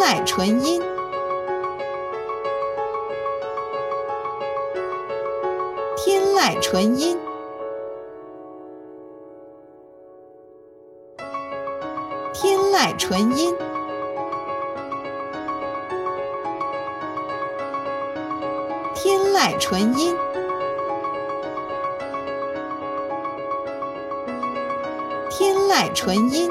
天籁纯音，天籁纯音，天籁纯音，天籁纯音，天籁纯音。